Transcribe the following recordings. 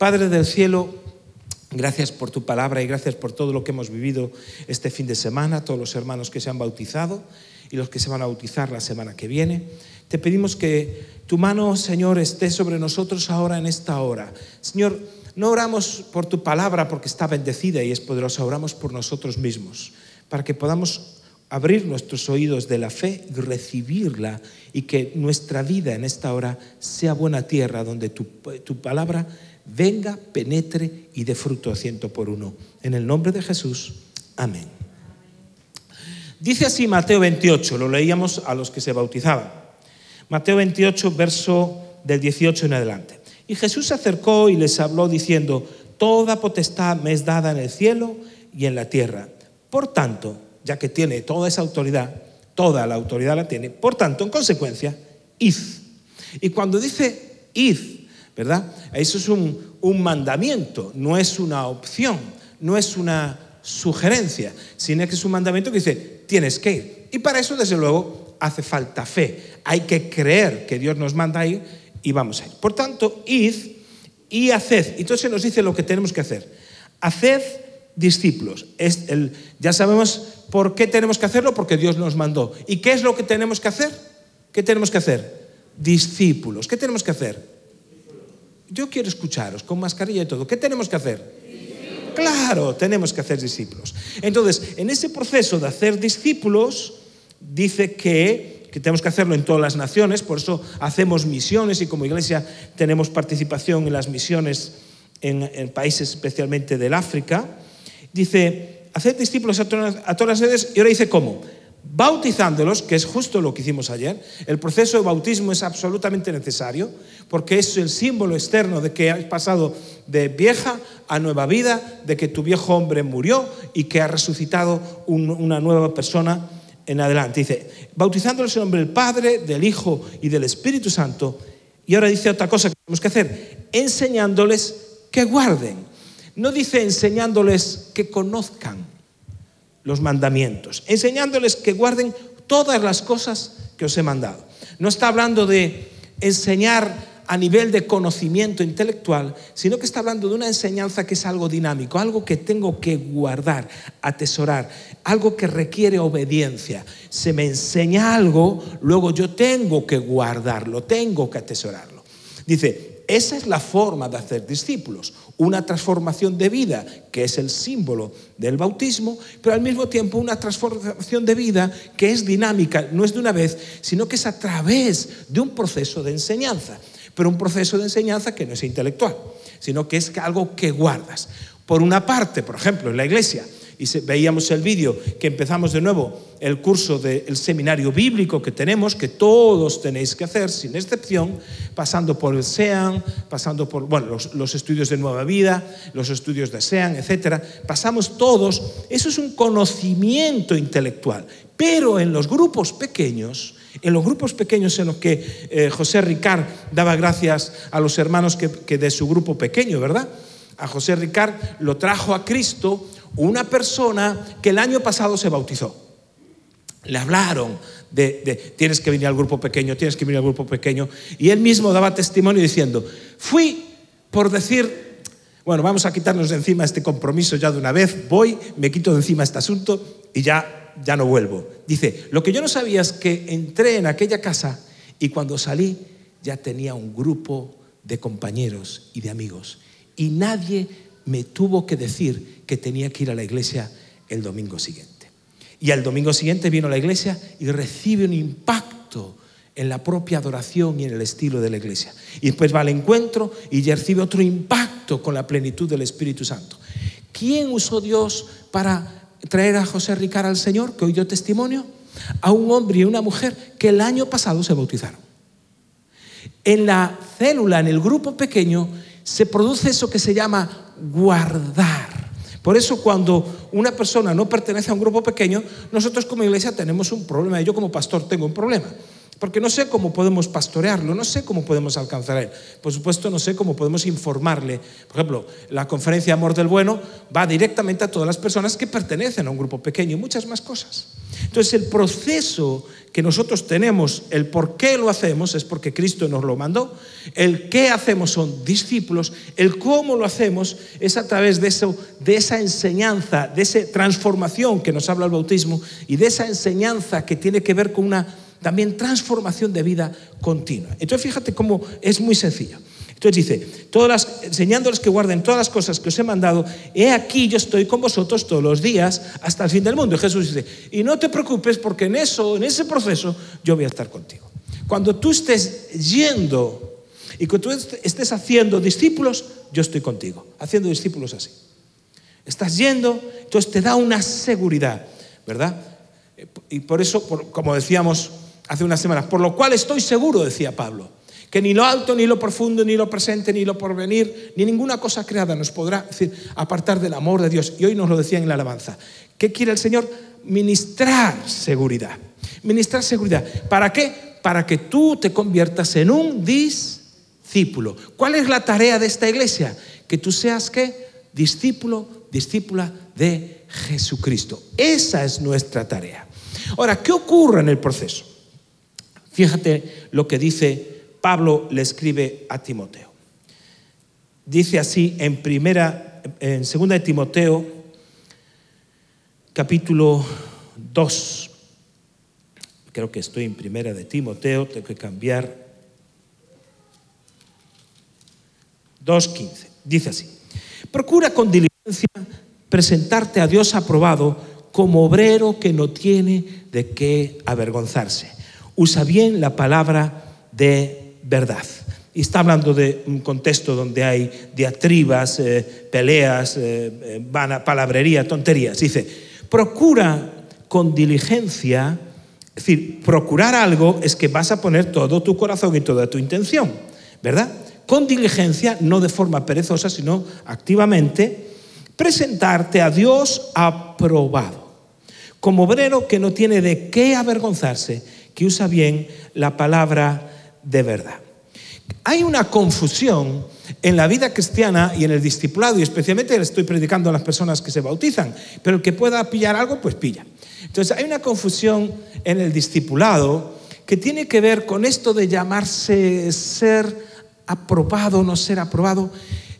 Padre del cielo, gracias por tu palabra y gracias por todo lo que hemos vivido este fin de semana, todos los hermanos que se han bautizado y los que se van a bautizar la semana que viene. Te pedimos que tu mano, Señor, esté sobre nosotros ahora en esta hora. Señor, no oramos por tu palabra porque está bendecida y es poderosa, oramos por nosotros mismos, para que podamos abrir nuestros oídos de la fe recibirla y que nuestra vida en esta hora sea buena tierra donde tu, tu palabra venga, penetre y dé fruto a ciento por uno. En el nombre de Jesús, amén. Dice así Mateo 28, lo leíamos a los que se bautizaban. Mateo 28, verso del 18 en adelante. Y Jesús se acercó y les habló diciendo, Toda potestad me es dada en el cielo y en la tierra. Por tanto, ya que tiene toda esa autoridad, toda la autoridad la tiene, por tanto, en consecuencia, id. Y cuando dice id, ¿verdad? Eso es un, mandamiento, no es una opción, no es una sugerencia, sino que es un mandamiento que dice, tienes que ir. Y para eso, desde luego, hace falta fe. Hay que creer que Dios nos manda ir y vamos a ir. Por tanto, id y haced. Entonces nos dice lo que tenemos que hacer. Haced discípulos. Ya sabemos por qué tenemos que hacerlo, porque Dios nos mandó. ¿Y qué es lo que tenemos que hacer? ¿Qué tenemos que hacer? Discípulos. ¿Qué tenemos que hacer? Yo quiero escucharos con mascarilla y todo. ¿Qué tenemos que hacer? Claro, tenemos que hacer discípulos. Entonces, en ese proceso de hacer discípulos, dice que que tenemos que hacerlo en todas las naciones, por eso hacemos misiones y como iglesia tenemos participación en las misiones en, países especialmente del África. Dice, hacer discípulos a todas, a todas las redes y ahora dice cómo. Bautizándolos, que es justo lo que hicimos ayer. El proceso de bautismo es absolutamente necesario porque es el símbolo externo de que has pasado de vieja a nueva vida, de que tu viejo hombre murió y que ha resucitado una nueva persona en adelante. Dice, bautizándolos en nombre del Padre, del Hijo y del Espíritu Santo. Y ahora dice otra cosa que tenemos que hacer, enseñándoles que guarden. No dice enseñándoles que conozcan los mandamientos, enseñándoles que guarden todas las cosas que os he mandado. No está hablando de enseñar a nivel de conocimiento intelectual, sino que está hablando de una enseñanza que es algo dinámico, algo que tengo que guardar, atesorar, algo que requiere obediencia. Se me enseña algo, luego yo tengo que guardarlo, tengo que atesorarlo. Dice, esa es la forma de hacer discípulos, una transformación de vida, que es el símbolo del bautismo, pero al mismo tiempo una transformación de vida que es dinámica, no es de una vez, sino que es a través de un proceso de enseñanza pero un proceso de enseñanza que no es intelectual, sino que es algo que guardas. Por una parte, por ejemplo, en la iglesia, y veíamos el vídeo que empezamos de nuevo el curso del seminario bíblico que tenemos, que todos tenéis que hacer, sin excepción, pasando por el SEAN, pasando por bueno, los, los estudios de Nueva Vida, los estudios de SEAN, etc. Pasamos todos, eso es un conocimiento intelectual, pero en los grupos pequeños, en los grupos pequeños en los que eh, José Ricard daba gracias a los hermanos que, que de su grupo pequeño, ¿verdad? A José Ricard lo trajo a Cristo una persona que el año pasado se bautizó. Le hablaron de, tienes que venir al grupo pequeño, tienes que venir al grupo pequeño. Y él mismo daba testimonio diciendo, fui por decir, bueno, vamos a quitarnos de encima este compromiso ya de una vez, voy, me quito de encima este asunto y ya, ya no vuelvo. Dice, lo que yo no sabía es que entré en aquella casa y cuando salí ya tenía un grupo de compañeros y de amigos. Y nadie me tuvo que decir que tenía que ir a la iglesia el domingo siguiente. Y al domingo siguiente vino a la iglesia y recibe un impacto en la propia adoración y en el estilo de la iglesia. Y después va al encuentro y recibe otro impacto con la plenitud del Espíritu Santo. ¿Quién usó Dios para traer a José Ricard al Señor, que hoy dio testimonio? A un hombre y una mujer que el año pasado se bautizaron. En la célula, en el grupo pequeño, se produce eso que se llama guardar. Por eso cuando una persona no pertenece a un grupo pequeño, nosotros como iglesia tenemos un problema, yo como pastor tengo un problema, Porque no sé cómo podemos pastorearlo, no sé cómo podemos alcanzar a él. Por supuesto, no sé cómo podemos informarle. Por ejemplo, la conferencia Amor del Bueno va directamente a todas las personas que pertenecen a un grupo pequeño y muchas más cosas. Entonces, el proceso que nosotros tenemos, el por qué lo hacemos, es porque Cristo nos lo mandó. El qué hacemos son discípulos. El cómo lo hacemos es a través de, eso, de esa enseñanza, de esa transformación que nos habla el bautismo y de esa enseñanza que tiene que ver con una también transformación de vida continua. Entonces fíjate cómo es muy sencillo. Entonces dice, todas las, enseñándoles que guarden todas las cosas que os he mandado, he aquí yo estoy con vosotros todos los días hasta el fin del mundo. Y Jesús dice, y no te preocupes porque en eso, en ese proceso, yo voy a estar contigo. Cuando tú estés yendo y que tú estés haciendo discípulos, yo estoy contigo, haciendo discípulos así. Estás yendo, entonces te da una seguridad, ¿verdad? Y por eso, como decíamos, hace unas semanas, por lo cual estoy seguro, decía Pablo, que ni lo alto, ni lo profundo, ni lo presente, ni lo porvenir, ni ninguna cosa creada nos podrá decir, apartar del amor de Dios. Y hoy nos lo decía en la alabanza. ¿Qué quiere el Señor? Ministrar seguridad. Ministrar seguridad. ¿Para qué? Para que tú te conviertas en un discípulo. ¿Cuál es la tarea de esta iglesia? Que tú seas qué? Discípulo, discípula de Jesucristo. Esa es nuestra tarea. Ahora, ¿qué ocurre en el proceso? Fíjate lo que dice Pablo le escribe a Timoteo. Dice así en primera en segunda de Timoteo capítulo 2. Creo que estoy en primera de Timoteo, tengo que cambiar 2:15. Dice así: Procura con diligencia presentarte a Dios aprobado como obrero que no tiene de qué avergonzarse usa bien la palabra de verdad. Y está hablando de un contexto donde hay diatribas, eh, peleas, eh, eh, palabrería, tonterías. Dice, procura con diligencia, es decir, procurar algo es que vas a poner todo tu corazón y toda tu intención, ¿verdad? Con diligencia, no de forma perezosa, sino activamente, presentarte a Dios aprobado, como obrero que no tiene de qué avergonzarse que usa bien la palabra de verdad. Hay una confusión en la vida cristiana y en el discipulado, y especialmente le estoy predicando a las personas que se bautizan, pero el que pueda pillar algo, pues pilla. Entonces hay una confusión en el discipulado que tiene que ver con esto de llamarse ser aprobado no ser aprobado.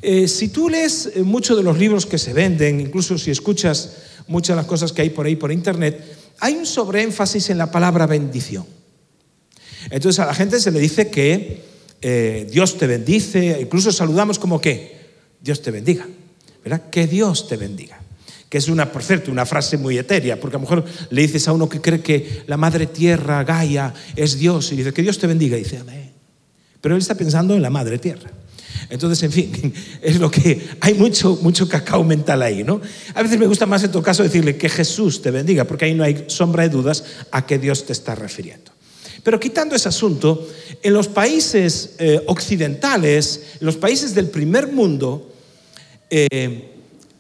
Eh, si tú lees eh, muchos de los libros que se venden, incluso si escuchas muchas de las cosas que hay por ahí por internet, hay un sobreénfasis en la palabra bendición. Entonces a la gente se le dice que eh, Dios te bendice, incluso saludamos como que Dios te bendiga, ¿verdad? Que Dios te bendiga. Que es una, por cierto, una frase muy etérea, porque a lo mejor le dices a uno que cree que la madre tierra, Gaia, es Dios, y dice que Dios te bendiga, y dice amén. Pero él está pensando en la madre tierra. Entonces, en fin, es lo que hay mucho, mucho cacao mental ahí, ¿no? A veces me gusta más en tu caso decirle que Jesús te bendiga, porque ahí no hay sombra de dudas a qué Dios te está refiriendo. Pero quitando ese asunto, en los países eh, occidentales, en los países del primer mundo, eh,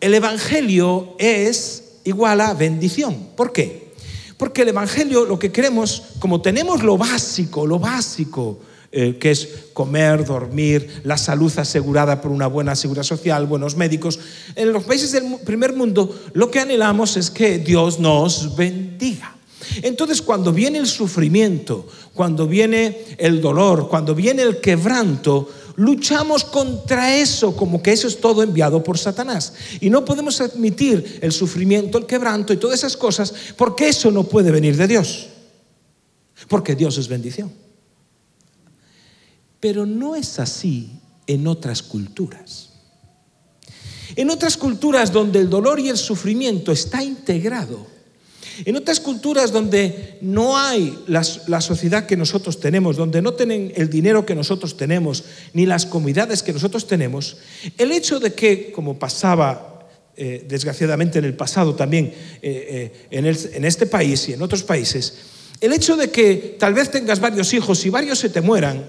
el Evangelio es igual a bendición. ¿Por qué? Porque el Evangelio lo que queremos, como tenemos lo básico, lo básico, eh, que es comer, dormir, la salud asegurada por una buena seguridad social, buenos médicos. En los países del primer mundo lo que anhelamos es que Dios nos bendiga. Entonces cuando viene el sufrimiento, cuando viene el dolor, cuando viene el quebranto, luchamos contra eso, como que eso es todo enviado por Satanás. Y no podemos admitir el sufrimiento, el quebranto y todas esas cosas, porque eso no puede venir de Dios. Porque Dios es bendición. Pero no es así en otras culturas. En otras culturas donde el dolor y el sufrimiento está integrado, en otras culturas donde no hay la, sociedad que nosotros tenemos, donde no tienen el dinero que nosotros tenemos, ni las comunidades que nosotros tenemos, el hecho de que, como pasaba eh, desgraciadamente en el pasado también eh, eh, en este país y en otros países, el hecho de que tal vez tengas varios hijos y varios se te mueran,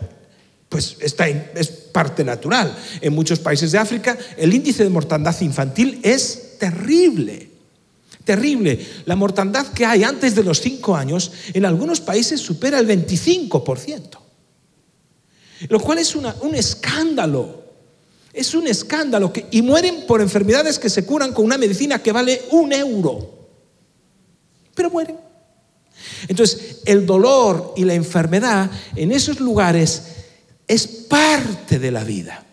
pues está, es parte natural. En muchos países de África el índice de mortandad infantil es terrible, Terrible. La mortandad que hay antes de los cinco años en algunos países supera el 25%. Lo cual es un escándalo. Es un escándalo. Que, y mueren por enfermedades que se curan con una medicina que vale un euro. Pero mueren. Entonces, el dolor y la enfermedad en esos lugares es parte de la vida.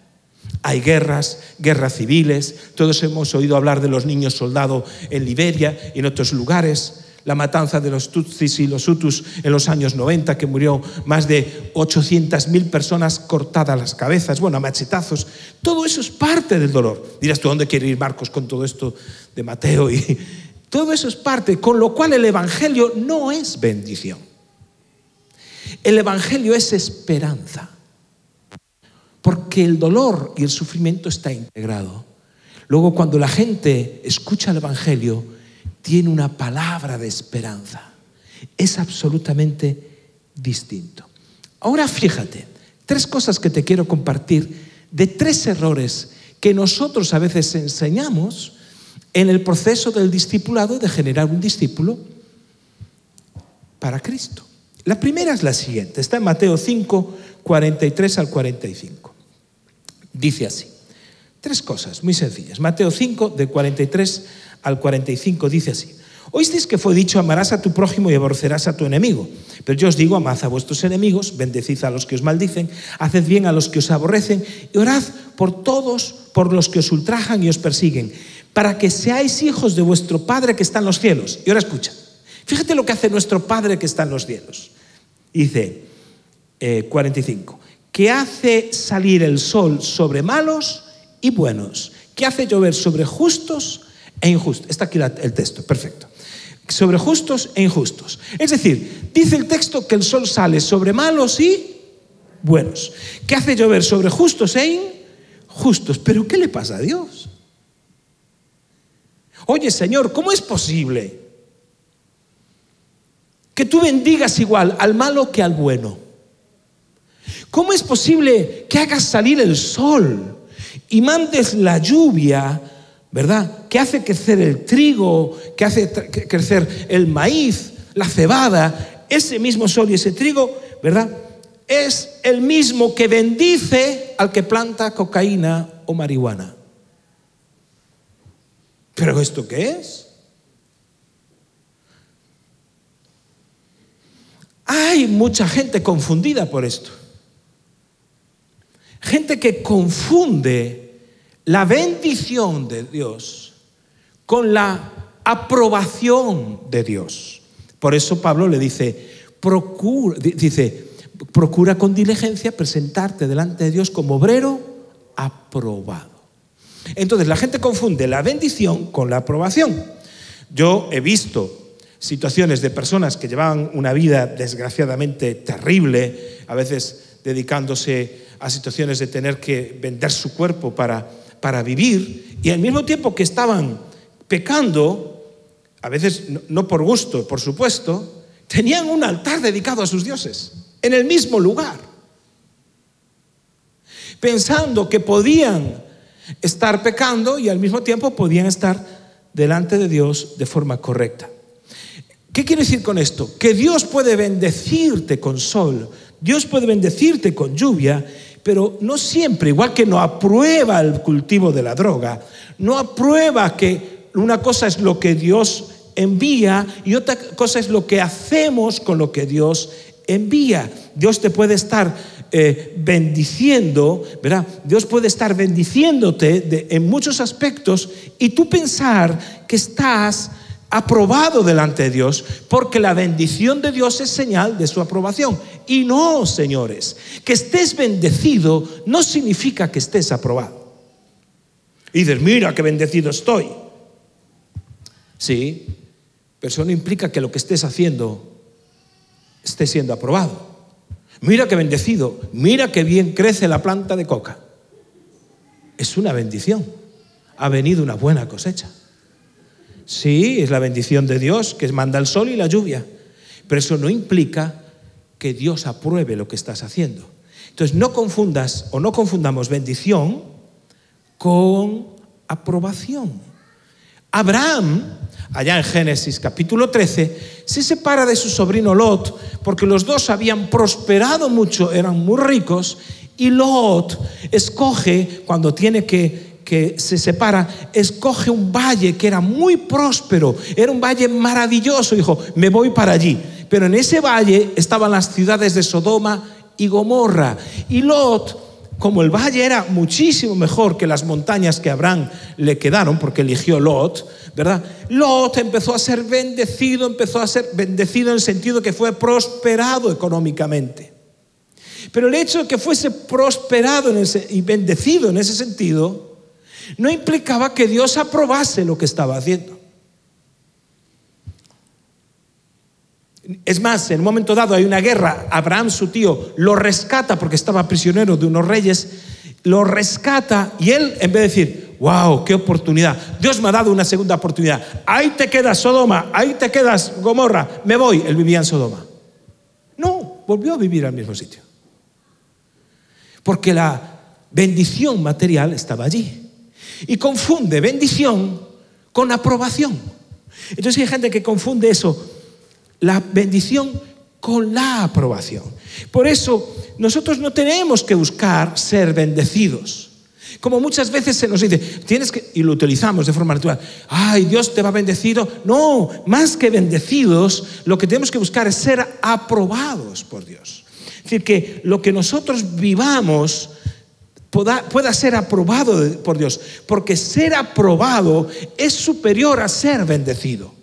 Hay guerras, guerras civiles, todos hemos oído hablar de los niños soldados en Liberia y en otros lugares, la matanza de los Tutsis y los Hutus en los años 90, que murió más de 800.000 personas cortadas las cabezas, bueno, a machetazos. Todo eso es parte del dolor. Dirás tú, ¿dónde quiere ir Marcos con todo esto de Mateo? Y todo eso es parte, con lo cual el Evangelio no es bendición. El Evangelio es esperanza. Porque el dolor y el sufrimiento está integrado. Luego cuando la gente escucha el Evangelio, tiene una palabra de esperanza. Es absolutamente distinto. Ahora fíjate, tres cosas que te quiero compartir de tres errores que nosotros a veces enseñamos en el proceso del discipulado de generar un discípulo para Cristo. La primera es la siguiente, está en Mateo 5, 43 al 45. Dice así, tres cosas muy sencillas. Mateo 5, de 43 al 45, dice así. Oísteis que fue dicho, amarás a tu prójimo y aborrecerás a tu enemigo. Pero yo os digo, amad a vuestros enemigos, bendecid a los que os maldicen, haced bien a los que os aborrecen y orad por todos, por los que os ultrajan y os persiguen, para que seáis hijos de vuestro Padre que está en los cielos. Y ahora escucha, fíjate lo que hace nuestro Padre que está en los cielos. Dice 45, eh, que hace salir el sol sobre malos y buenos, que hace llover sobre justos e injustos. Está aquí el texto, perfecto. Sobre justos e injustos. Es decir, dice el texto que el sol sale sobre malos y buenos, que hace llover sobre justos e injustos. Pero ¿qué le pasa a Dios? Oye, Señor, ¿cómo es posible que tú bendigas igual al malo que al bueno? ¿Cómo es posible que hagas salir el sol y mandes la lluvia, verdad? Que hace crecer el trigo, que hace crecer el maíz, la cebada, ese mismo sol y ese trigo, ¿verdad? Es el mismo que bendice al que planta cocaína o marihuana. ¿Pero esto qué es? Hay mucha gente confundida por esto. Gente que confunde la bendición de Dios con la aprobación de Dios. Por eso Pablo le dice, procura, dice, procura con diligencia presentarte delante de Dios como obrero aprobado. Entonces la gente confunde la bendición con la aprobación. Yo he visto situaciones de personas que llevaban una vida desgraciadamente terrible, a veces dedicándose a situaciones de tener que vender su cuerpo para, para vivir, y al mismo tiempo que estaban pecando, a veces no por gusto, por supuesto, tenían un altar dedicado a sus dioses, en el mismo lugar, pensando que podían estar pecando y al mismo tiempo podían estar delante de Dios de forma correcta. ¿Qué quiere decir con esto? Que Dios puede bendecirte con sol, Dios puede bendecirte con lluvia, pero no siempre, igual que no aprueba el cultivo de la droga, no aprueba que una cosa es lo que Dios envía y otra cosa es lo que hacemos con lo que Dios envía. Dios te puede estar eh, bendiciendo, ¿verdad? Dios puede estar bendiciéndote en muchos aspectos y tú pensar que estás aprobado delante de Dios, porque la bendición de Dios es señal de su aprobación. Y no, señores, que estés bendecido no significa que estés aprobado. Y dices, mira qué bendecido estoy. Sí, pero eso no implica que lo que estés haciendo esté siendo aprobado. Mira qué bendecido, mira qué bien crece la planta de coca. Es una bendición. Ha venido una buena cosecha. Sí, es la bendición de Dios que manda el sol y la lluvia. Pero eso no implica que Dios apruebe lo que estás haciendo. Entonces no confundas o no confundamos bendición con aprobación. Abraham, allá en Génesis capítulo 13, se separa de su sobrino Lot porque los dos habían prosperado mucho, eran muy ricos, y Lot escoge, cuando tiene que que se separa, escoge un valle que era muy próspero, era un valle maravilloso, dijo, me voy para allí. Pero en ese valle estaban las ciudades de Sodoma y Gomorra. Y Lot, como el valle era muchísimo mejor que las montañas que Abraham le quedaron, porque eligió Lot, ¿verdad? Lot empezó a ser bendecido, empezó a ser bendecido en el sentido que fue prosperado económicamente. Pero el hecho de que fuese prosperado y bendecido en ese sentido, no implicaba que Dios aprobase lo que estaba haciendo. Es más, en un momento dado hay una guerra, Abraham, su tío, lo rescata porque estaba prisionero de unos reyes, lo rescata y él, en vez de decir, wow, qué oportunidad, Dios me ha dado una segunda oportunidad, ahí te quedas Sodoma, ahí te quedas Gomorra, me voy, él vivía en Sodoma. No, volvió a vivir al mismo sitio. Porque la bendición material estaba allí y confunde bendición con aprobación. Entonces hay gente que confunde eso, la bendición con la aprobación. Por eso nosotros no tenemos que buscar ser bendecidos. Como muchas veces se nos dice, tienes que, y lo utilizamos de forma natural, ay, Dios te va bendecido. No, más que bendecidos, lo que tenemos que buscar es ser aprobados por Dios. Es decir, que lo que nosotros vivamos pueda, ser aprobado por Dios, porque ser aprobado es superior a ser bendecido.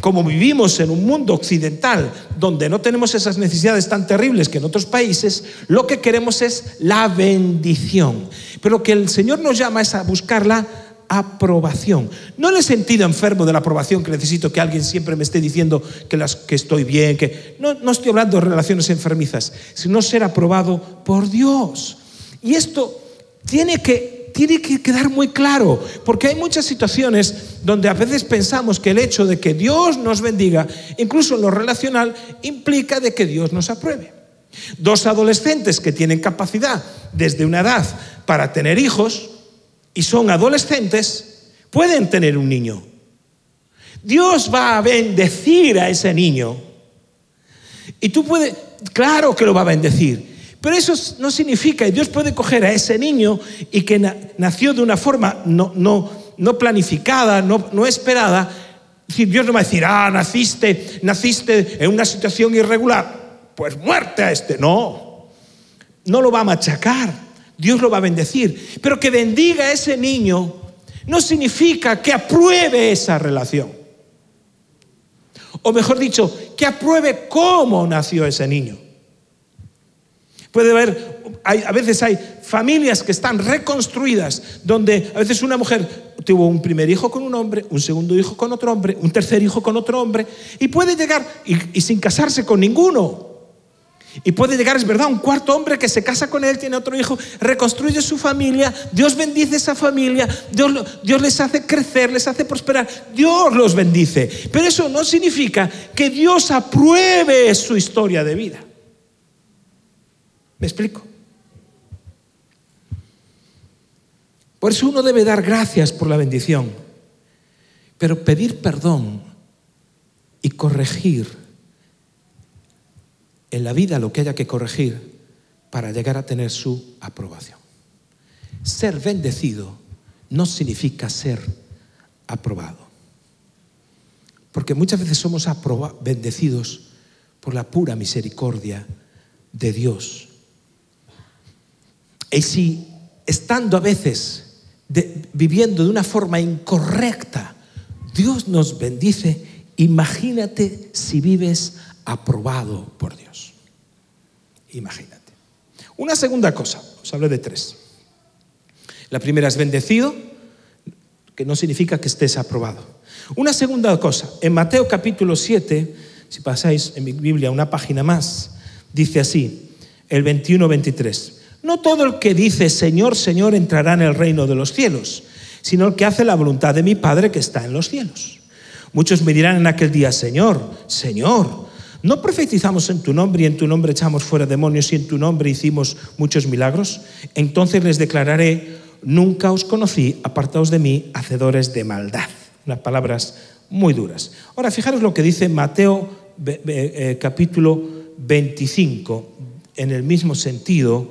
Como vivimos en un mundo occidental donde no tenemos esas necesidades tan terribles que en otros países, lo que queremos es la bendición. Pero que el Señor nos llama es a buscar la aprobación. No en el sentido enfermo de la aprobación que necesito que alguien siempre me esté diciendo que, las, que estoy bien, que no, no estoy hablando de relaciones enfermizas, sino ser aprobado por Dios. Y esto tiene que, tiene que quedar muy claro, porque hay muchas situaciones donde a veces pensamos que el hecho de que Dios nos bendiga, incluso en lo relacional, implica de que Dios nos apruebe. Dos adolescentes que tienen capacidad desde una edad para tener hijos y son adolescentes, pueden tener un niño. Dios va a bendecir a ese niño. Y tú puedes, claro que lo va a bendecir. Pero eso no significa, y Dios puede coger a ese niño y que nació de una forma no, no, no planificada, no, no esperada, Dios no va a decir, ah, naciste, naciste en una situación irregular, pues muerte a este. No, no lo va a machacar, Dios lo va a bendecir. Pero que bendiga a ese niño no significa que apruebe esa relación. O mejor dicho, que apruebe cómo nació ese niño. Puede haber, a veces hay familias que están reconstruidas, donde a veces una mujer tuvo un primer hijo con un hombre, un segundo hijo con otro hombre, un tercer hijo con otro hombre, y puede llegar, y, sin casarse con ninguno, y puede llegar, es verdad, un cuarto hombre que se casa con él, tiene otro hijo, reconstruye su familia, Dios bendice esa familia, Dios, Dios, les hace crecer, les hace prosperar, Dios los bendice. Pero eso no significa que Dios apruebe su historia de vida. ¿Me explico? Por eso uno debe dar gracias por la bendición, pero pedir perdón y corregir en la vida lo que haya que corregir para llegar a tener su aprobación. Ser bendecido no significa ser aprobado, porque muchas veces somos bendecidos por la pura misericordia de Dios y si estando a veces viviendo de una forma incorrecta, Dios nos bendice, imagínate si vives aprobado por Dios. Imagínate. Una segunda cosa, os hablé de tres. La primera es bendecido, que no significa que estés aprobado. Una segunda cosa, en Mateo capítulo 7, si pasáis en mi Biblia una página más, dice así, el 21-23. No todo el que dice Señor, Señor entrará en el reino de los cielos, sino el que hace la voluntad de mi Padre que está en los cielos. Muchos me dirán en aquel día, Señor, Señor, ¿no profetizamos en tu nombre y en tu nombre echamos fuera demonios y en tu nombre hicimos muchos milagros? Entonces les declararé, nunca os conocí, apartaos de mí, hacedores de maldad. unas palabras muy duras. Ahora, fijaros lo que dice Mateo eh, capítulo 25, en el mismo sentido,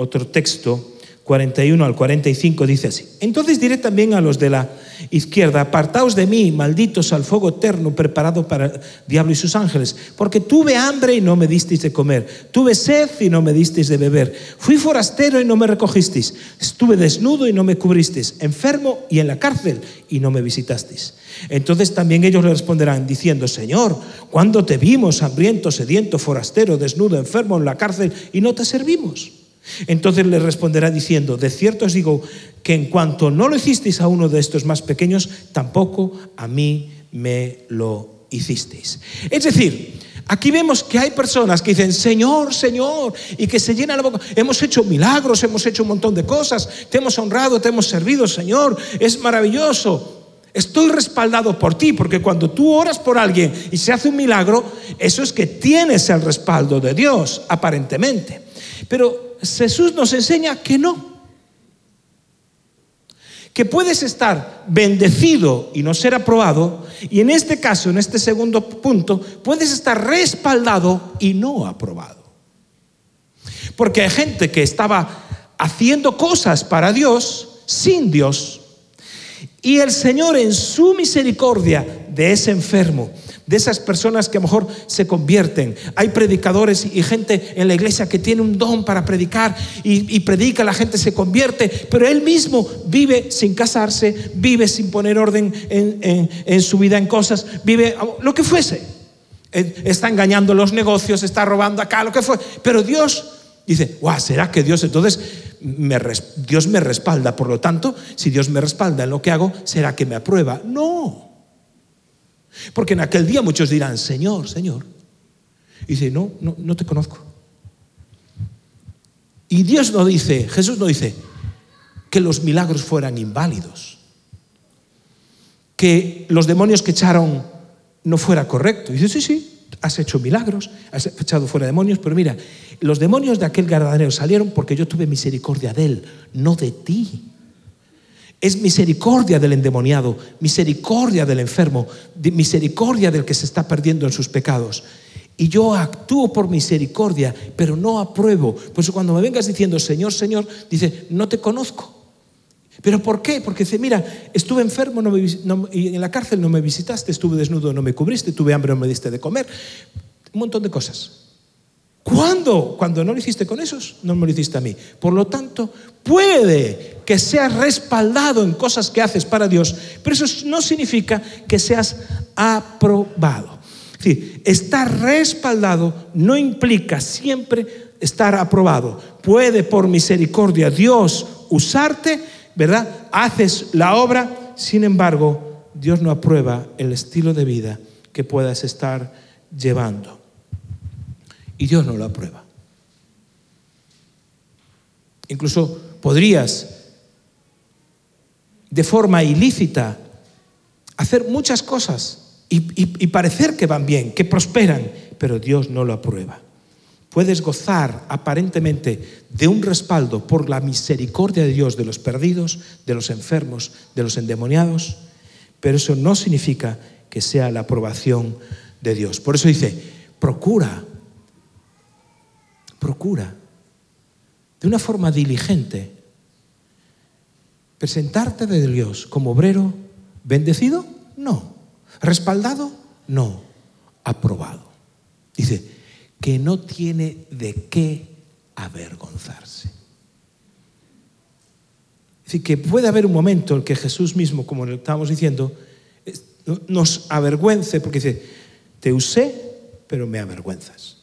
otro texto, 41 al 45 dice así. Entonces diré también a los de la izquierda, apartaos de mí, malditos al fuego eterno preparado para el diablo y sus ángeles, porque tuve hambre y no me disteis de comer, tuve sed y no me disteis de beber, fui forastero y no me recogisteis, estuve desnudo y no me cubristeis, enfermo y en la cárcel y no me visitasteis. Entonces también ellos le responderán diciendo, Señor, ¿cuándo te vimos hambriento, sediento, forastero, desnudo, enfermo en la cárcel y no te servimos? Entonces le responderá diciendo, de cierto os digo que en cuanto no lo hicisteis a uno de estos más pequeños, tampoco a mí me lo hicisteis. Es decir, aquí vemos que hay personas que dicen, Señor, Señor, y que se llenan la boca, hemos hecho milagros, hemos hecho un montón de cosas, te hemos honrado, te hemos servido, Señor, es maravilloso. Estoy respaldado por ti, porque cuando tú oras por alguien y se hace un milagro, eso es que tienes el respaldo de Dios, aparentemente. Pero Jesús nos enseña que no. Que puedes estar bendecido y no ser aprobado, y en este caso, en este segundo punto, puedes estar respaldado y no aprobado. Porque hay gente que estaba haciendo cosas para Dios sin Dios, y el Señor en su misericordia de ese enfermo, de esas personas que a lo mejor se convierten. Hay predicadores y gente en la iglesia que tiene un don para predicar y, predica, la gente se convierte, pero él mismo vive sin casarse, vive sin poner orden en, su vida en cosas, vive lo que fuese. Está engañando los negocios, está robando acá, lo que fue. Pero Dios dice, guau, ¿será que Dios entonces Dios me respalda? Por lo tanto, si Dios me respalda en lo que hago, ¿será que me aprueba? No. Porque en aquel día muchos dirán, Señor, Señor. Y dice, no, no, te conozco. Y Dios no dice, Jesús no dice que los milagros fueran inválidos, que los demonios que echaron no fuera correcto. Y dice, sí, sí, has hecho milagros, has echado fuera demonios, pero mira, los demonios de aquel Gadareno salieron porque yo tuve misericordia de él, no de ti. Es misericordia del endemoniado, misericordia del enfermo, misericordia del que se está perdiendo en sus pecados. Y yo actúo por misericordia, pero no apruebo. Por eso cuando me vengas diciendo, Señor, Señor, dice, no te conozco. ¿Pero por qué? Porque dice, mira, estuve enfermo y en la cárcel no me visitaste, estuve desnudo, no me cubriste, tuve hambre, no me diste de comer. Un montón de cosas. ¿Cuándo? Cuando no lo hiciste con esos, no me lo hiciste a mí. Por lo tanto, puede que seas respaldado en cosas que haces para Dios, pero eso no significa que seas aprobado. Es decir, estar respaldado no implica siempre estar aprobado. Puede por misericordia Dios usarte, ¿verdad? Haces la obra, sin embargo, Dios no aprueba el estilo de vida que puedas estar llevando y Dios no lo aprueba. Incluso podrías, de forma ilícita, hacer muchas cosas y, parecer que van bien, que prosperan, pero Dios no lo aprueba. Puedes gozar aparentemente de un respaldo por la misericordia de Dios de los perdidos, de los enfermos, de los endemoniados, pero eso no significa que sea la aprobación de Dios. Por eso dice, procura procura de una forma diligente presentarte de Dios como obrero bendecido, no. Respaldado, no. Aprobado. Dice, que no tiene de qué avergonzarse. Decir, que puede haber un momento en que Jesús mismo, como le estábamos diciendo, nos avergüence porque dice, te usé, pero me avergüenzas.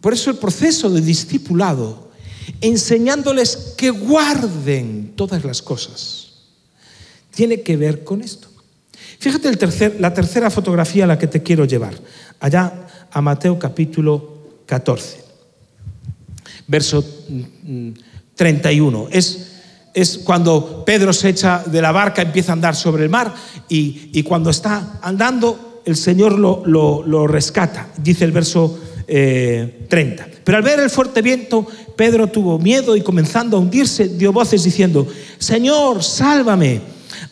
Por eso el proceso de discipulado, enseñándoles que guarden todas las cosas, tiene que ver con esto. Fíjate el tercer, la tercera fotografía a la que te quiero llevar, allá a Mateo capítulo 14, verso 31. Mm, es, es cuando Pedro se echa de la barca, empieza a andar sobre el mar y, cuando está andando, el Señor lo, lo rescata. Dice el verso 30. Eh, Pero al ver el fuerte viento, Pedro tuvo miedo y comenzando a hundirse, dio voces diciendo, Señor, sálvame.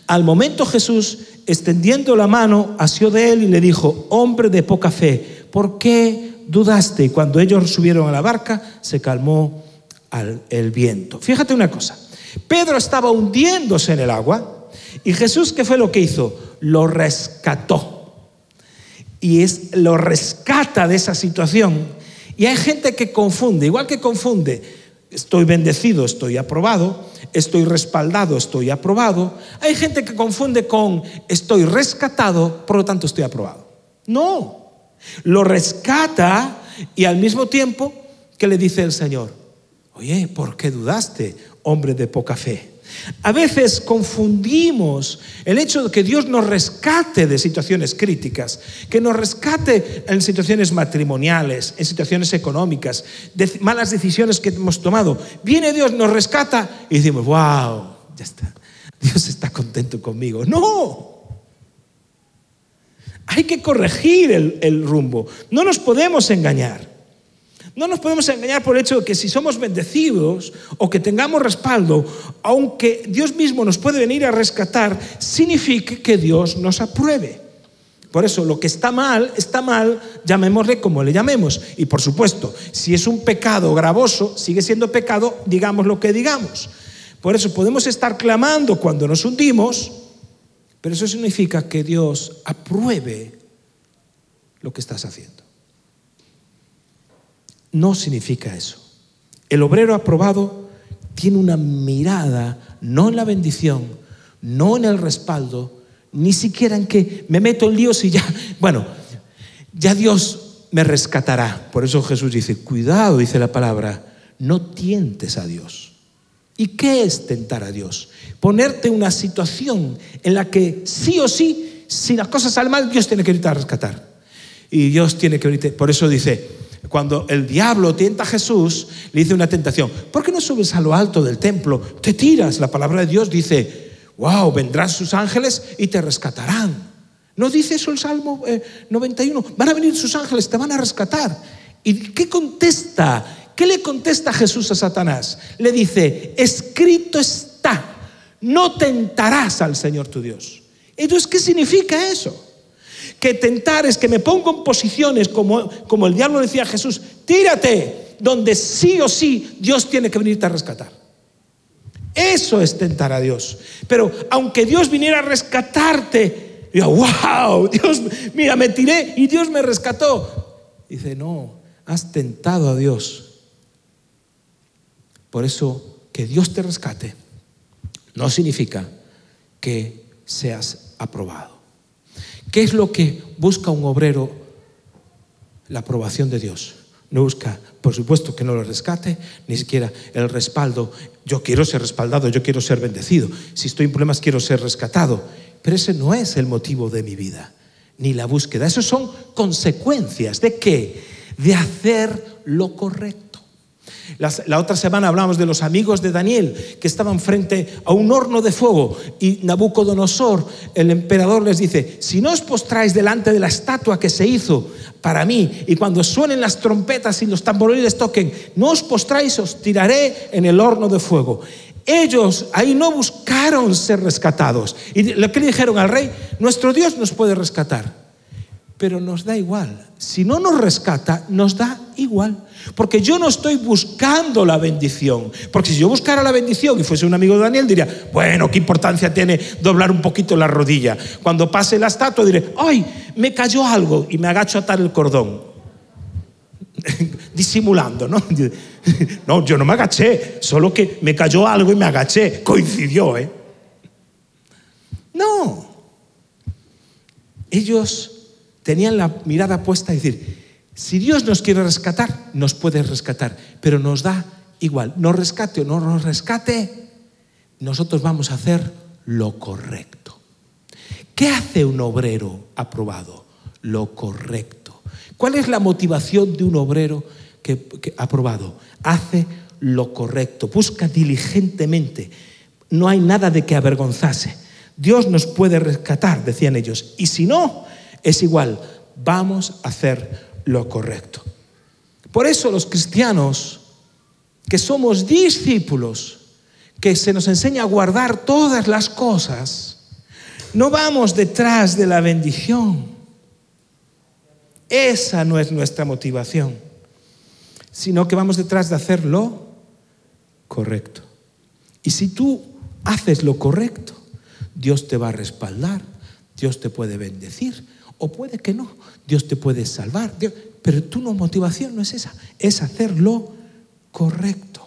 Al momento Jesús, extendiendo la mano, asió de él y le dijo, hombre de poca fe, ¿por qué dudaste? Cuando ellos subieron a la barca, se calmó el viento. Fíjate una cosa, Pedro estaba hundiéndose en el agua y Jesús, ¿qué fue lo que hizo? Lo rescató. Y es, lo rescata de esa situación. Y hay gente que confunde, igual que confunde, estoy bendecido, estoy aprobado, estoy respaldado, estoy aprobado. Hay gente que confunde con estoy rescatado, por lo tanto estoy aprobado. No, lo rescata y al mismo tiempo que le dice el Señor, oye, ¿por qué dudaste, hombre de poca fe? A veces confundimos el hecho de que Dios nos rescate de situaciones críticas, que nos rescate en situaciones matrimoniales, en situaciones económicas, malas decisiones que hemos tomado. Viene Dios, nos rescata y decimos, wow, ya está, Dios está contento conmigo. No, hay que corregir el rumbo, no nos podemos engañar. No nos podemos engañar por el hecho de que si somos bendecidos o que tengamos respaldo, aunque Dios mismo nos puede venir a rescatar, significa que Dios nos apruebe. Por eso lo que está mal, está mal, llamémosle como le llamemos. Y por supuesto, si es un pecado gravoso, sigue siendo pecado, digamos lo que digamos. Por eso podemos estar clamando cuando nos hundimos, pero eso significa que Dios apruebe lo que estás haciendo. No significa eso. El obrero aprobado tiene una mirada no en la bendición, no en el respaldo, ni siquiera en que me meto en líos y ya, bueno, ya Dios me rescatará. Por eso Jesús dice, cuidado, dice la palabra, no tientes a Dios. ¿Y qué es tentar a Dios? Ponerte una situación en la que sí o sí, si las cosas salen mal, Dios tiene que venirte a rescatar. Y Dios tiene que venirte, por eso dice, cuando el diablo tienta a Jesús, le dice una tentación, ¿por qué no subes a lo alto del templo? Te tiras. La palabra de Dios dice, wow, vendrán sus ángeles y te rescatarán. ¿No dice eso el Salmo 91? Eh, van a venir sus ángeles, te van a rescatar. ¿Y qué contesta? ¿Qué le contesta Jesús a Satanás? Le dice, escrito está, no tentarás al Señor tu Dios. Entonces, ¿qué significa eso? Que tentar es que me pongo en posiciones como, como el diablo decía a Jesús, tírate, donde sí o sí Dios tiene que venirte a rescatar. Eso es tentar a Dios. Pero aunque Dios viniera a rescatarte, digo, wow, Dios, mira, me tiré y Dios me rescató. Dice, no, has tentado a Dios. Por eso, que Dios te rescate no significa que seas aprobado. ¿Qué es lo que busca un obrero? La aprobación de Dios. No busca, por supuesto, que no lo rescate, ni siquiera el respaldo. Yo quiero ser respaldado, yo quiero ser bendecido. Si estoy en problemas, quiero ser rescatado. Pero ese no es el motivo de mi vida, ni la búsqueda. Esas son consecuencias de qué? De hacer lo correcto. La, otra semana hablamos de los amigos de Daniel que estaban frente a un horno de fuego y Nabucodonosor, el emperador, les dice, si no os postráis delante de la estatua que se hizo para mí y cuando suenen las trompetas y los tamboriles toquen, no os postráis, os tiraré en el horno de fuego. Ellos ahí no buscaron ser rescatados. Y lo que le dijeron al rey, nuestro Dios nos puede rescatar pero nos da igual. Si no nos rescata, nos da igual. Porque yo no estoy buscando la bendición. Porque si yo buscara la bendición y fuese un amigo de Daniel, diría, bueno, ¿qué importancia tiene doblar un poquito la rodilla? Cuando pase la estatua, diré, ¡ay! Me cayó algo y me agacho a atar el cordón. Disimulando, ¿no? No, yo no me agaché, solo que me cayó algo y me agaché. Coincidió, ¿eh? No. Ellos tenían la mirada puesta a decir, si Dios nos quiere rescatar, nos puede rescatar, pero nos da igual, nos rescate o no nos rescate, nosotros vamos a hacer lo correcto. ¿Qué hace un obrero aprobado? Lo correcto. ¿Cuál es la motivación de un obrero que, aprobado? Hace lo correcto, busca diligentemente. No hay nada de que avergonzarse. Dios nos puede rescatar, decían ellos. Y si no, es igual, vamos a hacer lo correcto. Por eso los cristianos, que somos discípulos, que se nos enseña a guardar todas las cosas, no vamos detrás de la bendición. Esa no es nuestra motivación, sino que vamos detrás de hacer lo correcto. Y si tú haces lo correcto, Dios te va a respaldar, Dios te puede bendecir, o puede que no, Dios te puede salvar, pero tu motivación no es esa, es hacer lo correcto.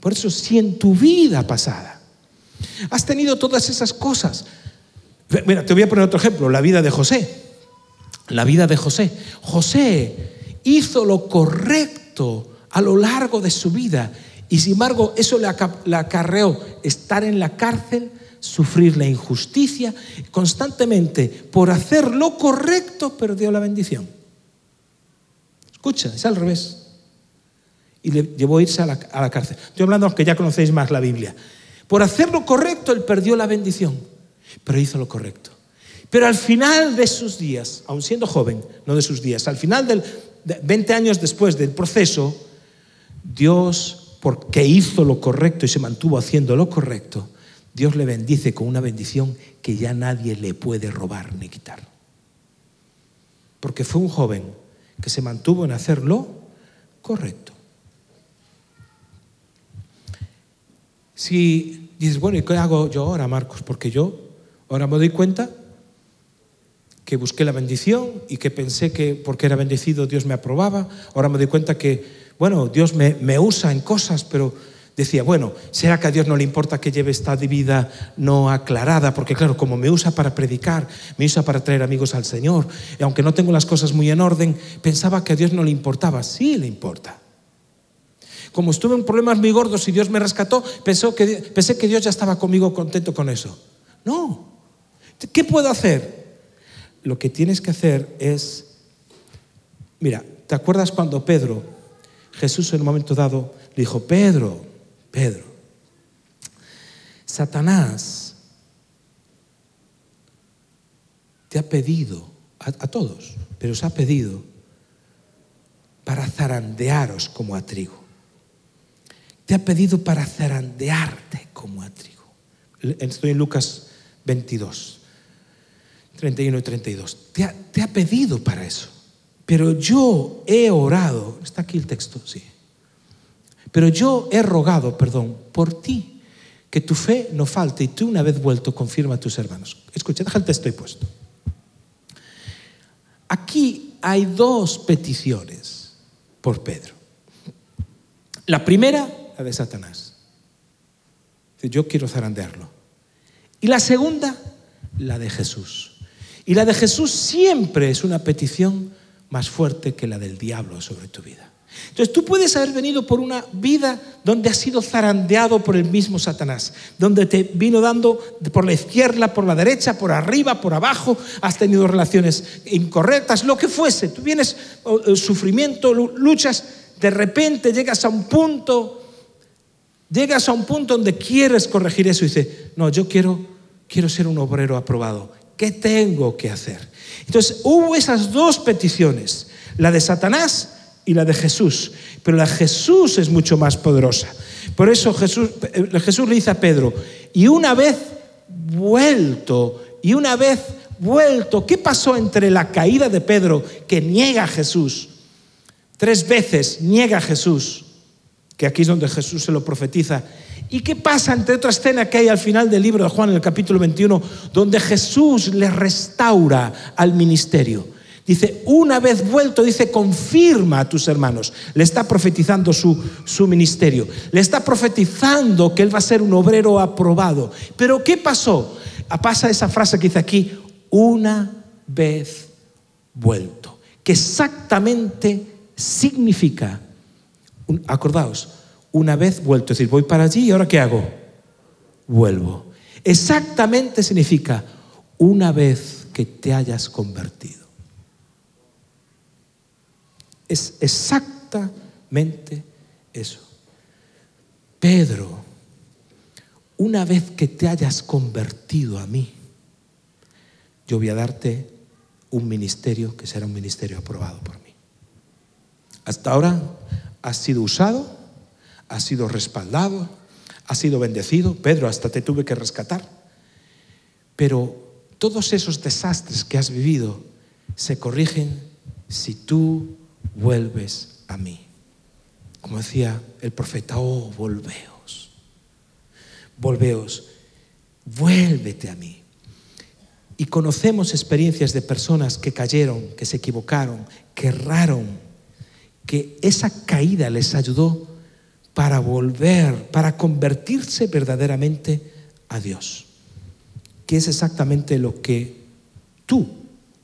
Por eso, si en tu vida pasada has tenido todas esas cosas, mira, te voy a poner otro ejemplo, la vida de José. La vida de José. José hizo lo correcto a lo largo de su vida y sin embargo eso le acarreó estar en la cárcel, sufrir la injusticia, constantemente por hacer lo correcto perdió la bendición. Escucha, es al revés. Y le llevó a irse a la, a la cárcel. Estoy hablando aunque ya conocéis más la Biblia. Por hacer lo correcto, él perdió la bendición, pero hizo lo correcto. Pero al final de sus días, aun siendo joven, no de sus días, al final del 20 años después del proceso, Dios, porque hizo lo correcto y se mantuvo haciendo lo correcto, Dios le bendice con una bendición que ya nadie le puede robar ni quitar. Porque fue un joven que se mantuvo en hacerlo correcto. Si dices, bueno, ¿y qué hago yo ahora, Marcos? Porque yo ahora me doy cuenta que busqué la bendición y que pensé que porque era bendecido Dios me aprobaba. Ahora me doy cuenta que, bueno, Dios me, usa en cosas, pero decía, bueno, ¿será que a Dios no le importa que lleve esta vida no aclarada? Porque claro, como me usa para predicar, me usa para traer amigos al Señor, y aunque no tengo las cosas muy en orden, pensaba que a Dios no le importaba. Sí le importa. Como estuve en problemas muy gordos y Dios me rescató, pensé que Dios ya estaba conmigo contento con eso. No. ¿Qué puedo hacer? Lo que tienes que hacer es, mira, ¿te acuerdas cuando Pedro, Jesús en un momento dado, le dijo, Pedro, Pedro, Satanás te ha pedido, a, todos, pero os ha pedido para zarandearos como a trigo. Te ha pedido para zarandearte como a trigo. Estoy en Lucas 22, 31 y 32. Te ha, te ha pedido para eso. Pero yo he orado, está aquí el texto, sí. Pero yo he rogado, perdón, por ti, que tu fe no falte y tú una vez vuelto confirma a tus hermanos. Escucha, deja el texto ahí puesto. Aquí hay dos peticiones por Pedro. La primera, la de Satanás. Yo quiero zarandearlo. Y la segunda, la de Jesús. Y la de Jesús siempre es una petición más fuerte que la del diablo sobre tu vida. Entonces tú puedes haber venido por una vida donde has sido zarandeado por el mismo Satanás, donde te vino dando por la izquierda, por la derecha, por arriba, por abajo, has tenido relaciones incorrectas, lo que fuese. Tú vienes sufrimiento, luchas, de repente llegas a un punto, llegas a un punto donde quieres corregir eso y dices, no, yo quiero, quiero ser un obrero aprobado. ¿Qué tengo que hacer? Entonces hubo esas dos peticiones, la de Satanás y la de Jesús. Pero la de Jesús es mucho más poderosa. Por eso Jesús, eh, Jesús le dice a Pedro, y una vez vuelto, y una vez vuelto, ¿qué pasó entre la caída de Pedro que niega a Jesús? Tres veces niega a Jesús, que aquí es donde Jesús se lo profetiza. ¿Y qué pasa entre otra escena que hay al final del libro de Juan, en el capítulo 21, donde Jesús le restaura al ministerio? Dice, una vez vuelto, dice, confirma a tus hermanos. Le está profetizando su, su ministerio. Le está profetizando que él va a ser un obrero aprobado. Pero ¿qué pasó? Ah, pasa esa frase que dice aquí, una vez vuelto. Que exactamente significa, acordaos, una vez vuelto. Es decir, voy para allí y ahora ¿qué hago? Vuelvo. Exactamente significa una vez que te hayas convertido. Es exactamente eso. Pedro, una vez que te hayas convertido a mí, yo voy a darte un ministerio que será un ministerio aprobado por mí. Hasta ahora has sido usado, has sido respaldado, has sido bendecido. Pedro, hasta te tuve que rescatar. Pero todos esos desastres que has vivido se corrigen si tú vuelves a mí. Como decía el profeta, oh, volveos, volveos, vuélvete a mí. Y conocemos experiencias de personas que cayeron, que se equivocaron, que erraron, que esa caída les ayudó para volver, para convertirse verdaderamente a Dios, que es exactamente lo que tú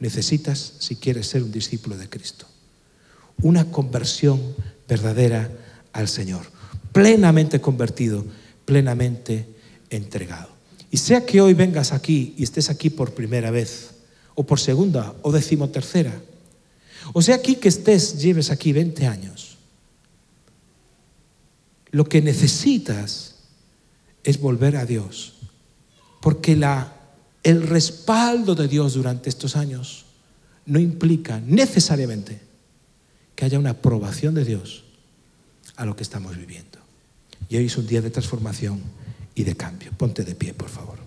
necesitas si quieres ser un discípulo de Cristo. Una conversión verdadera al Señor, plenamente convertido, plenamente entregado. Y sea que hoy vengas aquí y estés aquí por primera vez, o por segunda, o decimotercera, o sea aquí que estés, lleves aquí 20 años, lo que necesitas es volver a Dios, porque la, el respaldo de Dios durante estos años no implica necesariamente que haya una aprobación de Dios a lo que estamos viviendo. Y hoy es un día de transformación y de cambio. Ponte de pie, por favor.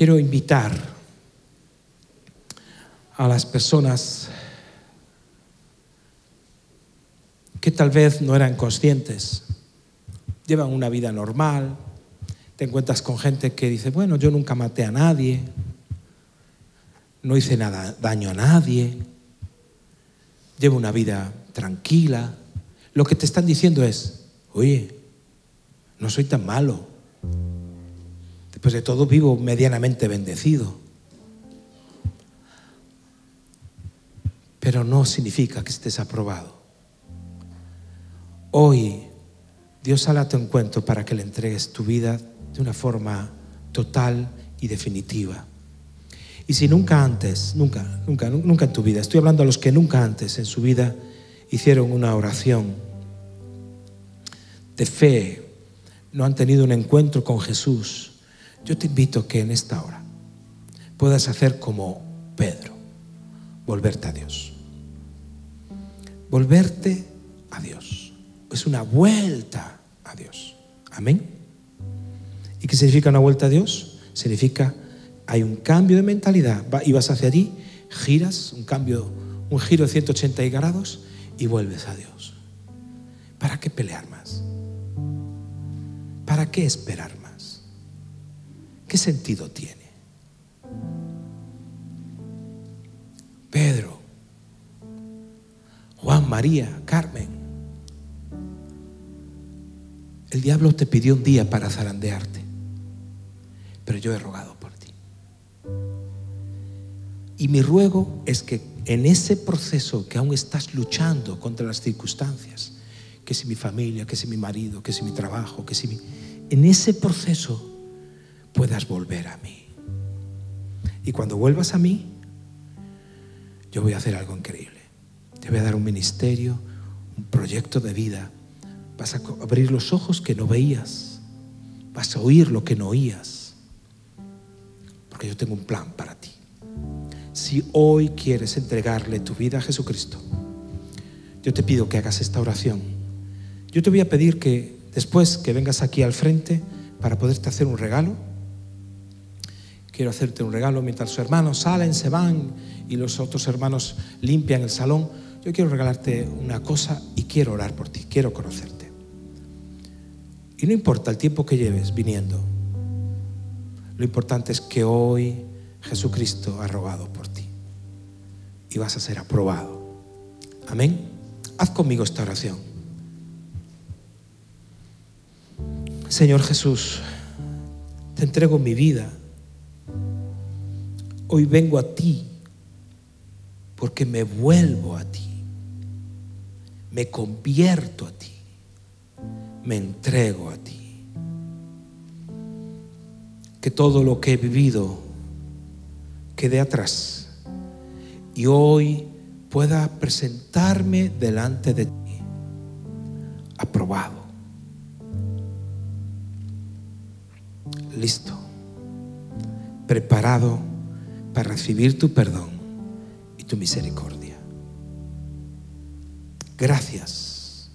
Quiero invitar a las personas que tal vez no eran conscientes, llevan una vida normal, te encuentras con gente que dice, bueno, yo nunca maté a nadie, no hice nada daño a nadie, llevo una vida tranquila. Lo que te están diciendo es, oye, no soy tan malo. Después de todo vivo medianamente bendecido. Pero no significa que estés aprobado. Hoy Dios sale a tu encuentro para que le entregues tu vida de una forma total y definitiva. Y si nunca antes, nunca, nunca, nunca en tu vida, estoy hablando a los que nunca antes en su vida hicieron una oración de fe, no han tenido un encuentro con Jesús, yo te invito a que en esta hora puedas hacer como Pedro, volverte a Dios. Volverte a Dios. Es una vuelta a Dios. Amén. ¿Y qué significa una vuelta a Dios? Significa hay un cambio de mentalidad. y vas hacia allí, giras, un cambio, un giro de 180 grados y vuelves a Dios. ¿Para qué pelear más? ¿Para qué esperar? ¿Qué sentido tiene? Pedro, Juan, María, Carmen. El diablo te pidió un día para zarandearte, pero yo he rogado y mi ruego es que en ese proceso que aún estás luchando contra las circunstancias, que si mi familia, que si mi marido, que si mi trabajo, que si mi... En ese proceso puedas volver a mí. Y cuando vuelvas a mí, yo voy a hacer algo increíble. Te voy a dar un ministerio, un proyecto de vida. Vas a abrir los ojos que no veías. Vas a oír lo que no oías. Porque yo tengo un plan para ti si hoy quieres entregarle tu vida a Jesucristo, yo te pido que hagas esta oración. Yo te voy a pedir que después que vengas aquí al frente para poderte hacer un regalo, quiero hacerte un regalo mientras sus hermanos salen, se van y los otros hermanos limpian el salón. Yo quiero regalarte una cosa y quiero orar por ti, quiero conocerte. Y no importa el tiempo que lleves viniendo, lo importante es que hoy Jesucristo ha rogado por ti y vas a ser aprobado. Amén. Haz conmigo esta oración. Señor Jesús, te entrego mi vida. Hoy vengo a ti porque me vuelvo a ti. Me convierto a ti. Me entrego a ti. Que todo lo que he vivido quede atrás y hoy pueda presentarme delante de ti, aprobado, listo, preparado para recibir tu perdón y tu misericordia. Gracias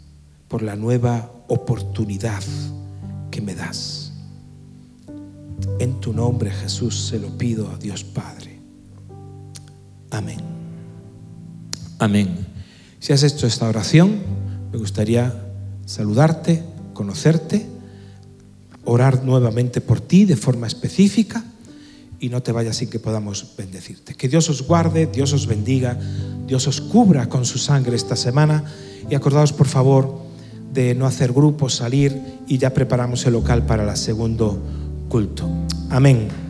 por la nueva oportunidad que me das. En tu nombre, Jesús, se lo pido a Dios Padre. Amén. Amén. Si has hecho esta oración, me gustaría saludarte, conocerte, orar nuevamente por ti de forma específica y no te vayas sin que podamos bendecirte. Que Dios os guarde, Dios os bendiga, Dios os cubra con su sangre esta semana y acordaos por favor de no hacer grupos, salir y ya preparamos el local para el segundo culto. Amén.